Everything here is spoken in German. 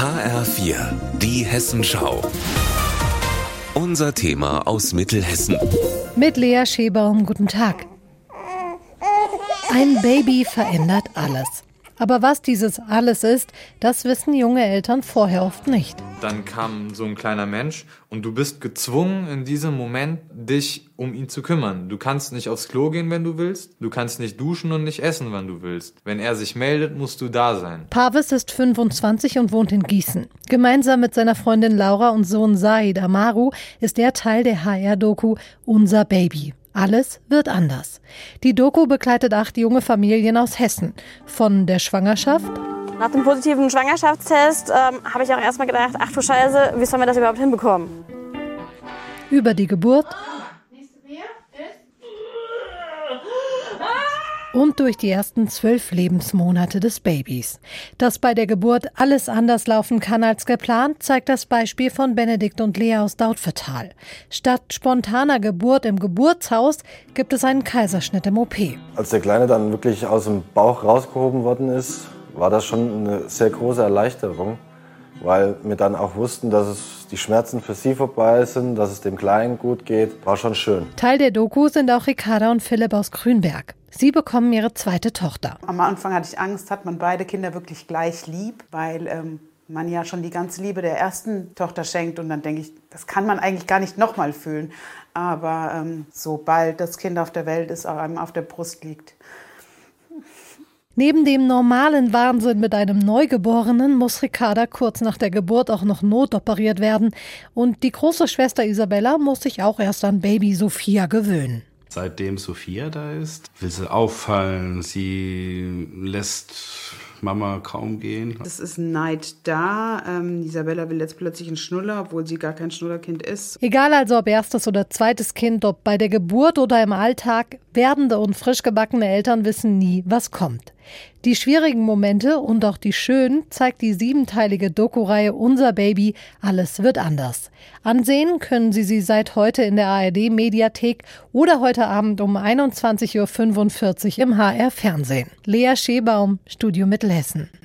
HR4, die Hessenschau. Unser Thema aus Mittelhessen. Mit Lea Schebaum, guten Tag. Ein Baby verändert alles. Aber was dieses alles ist, das wissen junge Eltern vorher oft nicht. Dann kam so ein kleiner Mensch und du bist gezwungen, in diesem Moment dich um ihn zu kümmern. Du kannst nicht aufs Klo gehen, wenn du willst. Du kannst nicht duschen und nicht essen, wann du willst. Wenn er sich meldet, musst du da sein. Pavis ist 25 und wohnt in Gießen. Gemeinsam mit seiner Freundin Laura und Sohn Said Amaru ist er Teil der HR-Doku Unser Baby. Alles wird anders. Die Doku begleitet acht junge Familien aus Hessen. Von der Schwangerschaft. Nach dem positiven Schwangerschaftstest ähm, habe ich auch erstmal gedacht, ach du Scheiße, wie sollen wir das überhaupt hinbekommen? Über die Geburt. Und durch die ersten zwölf Lebensmonate des Babys. Dass bei der Geburt alles anders laufen kann als geplant, zeigt das Beispiel von Benedikt und Lea aus Dautphetal. Statt spontaner Geburt im Geburtshaus gibt es einen Kaiserschnitt im OP. Als der Kleine dann wirklich aus dem Bauch rausgehoben worden ist, war das schon eine sehr große Erleichterung, weil wir dann auch wussten, dass es die Schmerzen für sie vorbei sind, dass es dem Kleinen gut geht. War schon schön. Teil der Doku sind auch Ricarda und Philipp aus Grünberg. Sie bekommen ihre zweite Tochter. Am Anfang hatte ich Angst, hat man beide Kinder wirklich gleich lieb, weil ähm, man ja schon die ganze Liebe der ersten Tochter schenkt und dann denke ich, das kann man eigentlich gar nicht nochmal fühlen. Aber ähm, sobald das Kind auf der Welt ist, auch einem auf der Brust liegt. Neben dem normalen Wahnsinn mit einem Neugeborenen muss Ricarda kurz nach der Geburt auch noch notoperiert werden. Und die große Schwester Isabella muss sich auch erst an Baby Sophia gewöhnen. Seitdem Sophia da ist, will sie auffallen. Sie lässt Mama kaum gehen. Es ist Neid da. Ähm, Isabella will jetzt plötzlich einen Schnuller, obwohl sie gar kein Schnullerkind ist. Egal also ob erstes oder zweites Kind, ob bei der Geburt oder im Alltag, werdende und frisch gebackene Eltern wissen nie, was kommt. Die schwierigen Momente und auch die schönen zeigt die siebenteilige Doku-Reihe Unser Baby, alles wird anders. Ansehen können Sie sie seit heute in der ARD-Mediathek oder heute Abend um 21.45 Uhr im HR-Fernsehen. Lea Schebaum, Studio Mittelhessen.